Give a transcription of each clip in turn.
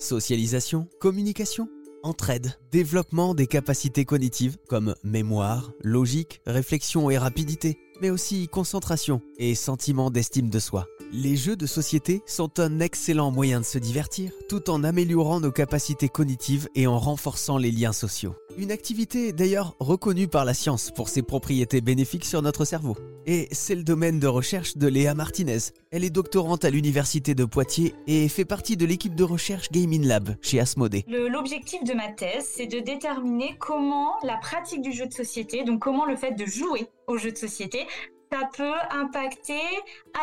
socialisation, communication, entraide, développement des capacités cognitives comme mémoire, logique, réflexion et rapidité, mais aussi concentration et sentiment d'estime de soi. Les jeux de société sont un excellent moyen de se divertir tout en améliorant nos capacités cognitives et en renforçant les liens sociaux. Une activité d'ailleurs reconnue par la science pour ses propriétés bénéfiques sur notre cerveau. Et c'est le domaine de recherche de Léa Martinez. Elle est doctorante à l'université de Poitiers et fait partie de l'équipe de recherche Gaming Lab chez Asmodee. L'objectif de ma thèse, c'est de déterminer comment la pratique du jeu de société, donc comment le fait de jouer au jeu de société, ça peut impacter,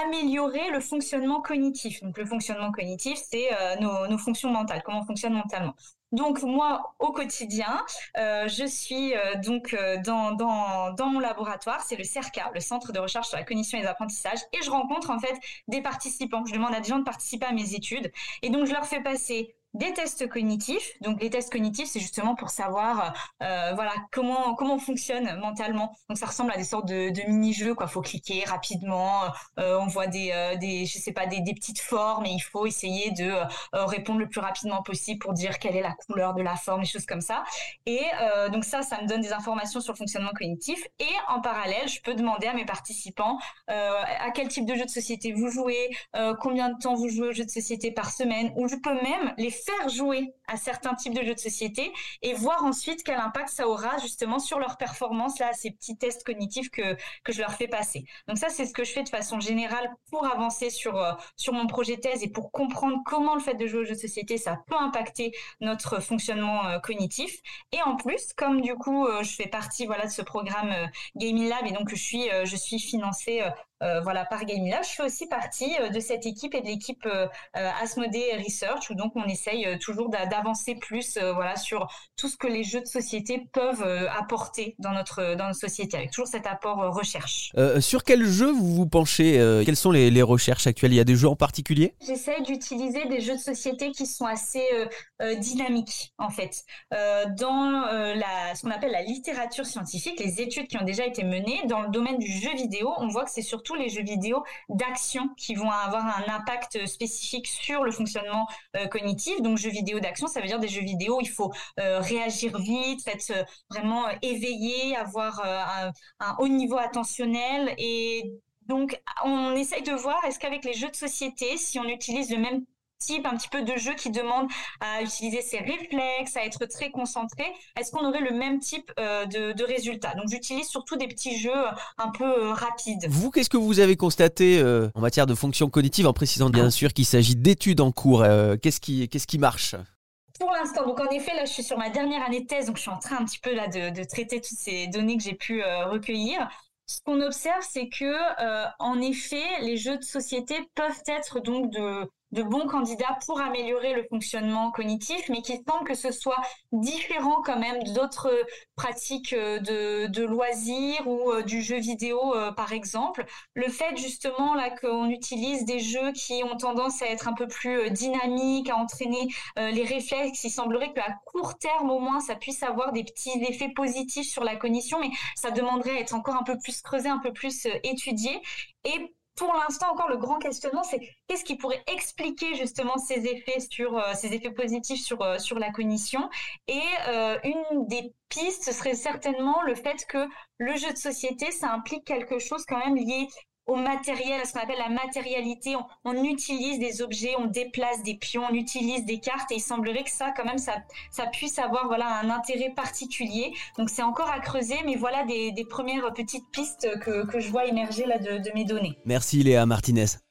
améliorer le fonctionnement cognitif. Donc le fonctionnement cognitif, c'est euh, nos, fonctions mentales, comment on fonctionne mentalement. Donc moi, au quotidien, euh, je suis euh, donc dans, dans, mon laboratoire, c'est le CERCA, le Centre de recherche sur la cognition et les apprentissages, et je rencontre en fait des participants. Je demande à des gens de participer à mes études, et donc je leur fais passer des tests cognitifs. Donc les tests cognitifs, c'est justement pour savoir euh, voilà comment comment on fonctionne mentalement. Donc ça ressemble à des sortes de, mini-jeux quoi. Faut cliquer rapidement. Euh, on voit des euh, des je sais pas des, des petites formes et il faut essayer de euh, répondre le plus rapidement possible pour dire quelle est la couleur de la forme, des choses comme ça. Et donc ça, ça me donne des informations sur le fonctionnement cognitif. Et en parallèle, je peux demander à mes participants à quel type de jeu de société vous jouez, combien de temps vous jouez au jeu de société par semaine, ou je peux même les faire jouer à certains types de jeux de société et voir ensuite quel impact ça aura justement sur leur performance, là, ces petits tests cognitifs que, que je leur fais passer. Donc ça, c'est ce que je fais de façon générale pour avancer sur, euh, sur mon projet thèse et pour comprendre comment le fait de jouer aux jeux de société, ça peut impacter notre fonctionnement euh, cognitif. Et en plus, comme du coup, euh, je fais partie voilà, de ce programme Gaming Lab et donc je suis, je suis financée euh, voilà, par Gaming Lab. Je fais aussi partie euh, de cette équipe et de l'équipe euh, Asmodee Research, où donc on essaye toujours d'avancer plus voilà, sur tout ce que les jeux de société peuvent apporter dans notre, dans notre société, avec toujours cet apport recherche. sur quel jeu vous vous penchez Quelles sont les, les, recherches actuelles? Il y a des jeux en particulier? J'essaye d'utiliser des jeux de société qui sont assez dynamiques, en fait. dans la, ce qu'on appelle la littérature scientifique, les études qui ont déjà été menées, dans le domaine du jeu vidéo, on voit que c'est surtout les jeux vidéo d'action qui vont avoir un impact spécifique sur le fonctionnement euh, cognitif. Donc jeux vidéo d'action, ça veut dire des jeux vidéo où il faut euh, réagir vite, être euh, vraiment éveillé, avoir un, un haut niveau attentionnel et donc, on essaye de voir est-ce qu'avec les jeux de société, si on utilise le même type un petit peu de jeu qui demande à utiliser ses réflexes, à être très concentré, est-ce qu'on aurait le même type euh, de, de résultats Donc j'utilise surtout des petits jeux euh, un peu euh, rapides. Vous, qu'est-ce que vous avez constaté en matière de fonction cognitive, en précisant bien sûr qu'il s'agit d'études en cours Qu'est-ce qui, qu'est-ce qui marche? Pour l'instant, donc en effet, là, je suis sur ma dernière année de thèse, donc je suis en train un petit peu là de, de traiter toutes ces données que j'ai pu recueillir. Ce qu'on observe, c'est que, en effet, les jeux de société peuvent être donc de de bons candidats pour améliorer le fonctionnement cognitif, mais qui semble que ce soit différent quand même d'autres pratiques euh, de, loisirs ou euh, du jeu vidéo, euh, par exemple. Le fait justement là qu'on utilise des jeux qui ont tendance à être un peu plus dynamiques, à entraîner les réflexes, il semblerait qu'à court terme au moins ça puisse avoir des petits effets positifs sur la cognition, mais ça demanderait à être encore un peu plus creusé, un peu plus étudié. Et pour l'instant encore le grand questionnement, c'est qu'est-ce qui pourrait expliquer justement ces effets sur euh, ces effets positifs sur euh, la cognition? Et euh, une des pistes serait certainement le fait que le jeu de société, ça implique quelque chose quand même lié au matériel, à ce qu'on appelle la matérialité. On, utilise des objets, on déplace des pions, on utilise des cartes et il semblerait que ça, quand même, ça, puisse avoir voilà un intérêt particulier. Donc c'est encore à creuser, mais voilà des, premières petites pistes que, que je vois émerger là de mes données. Merci Léa Martinez.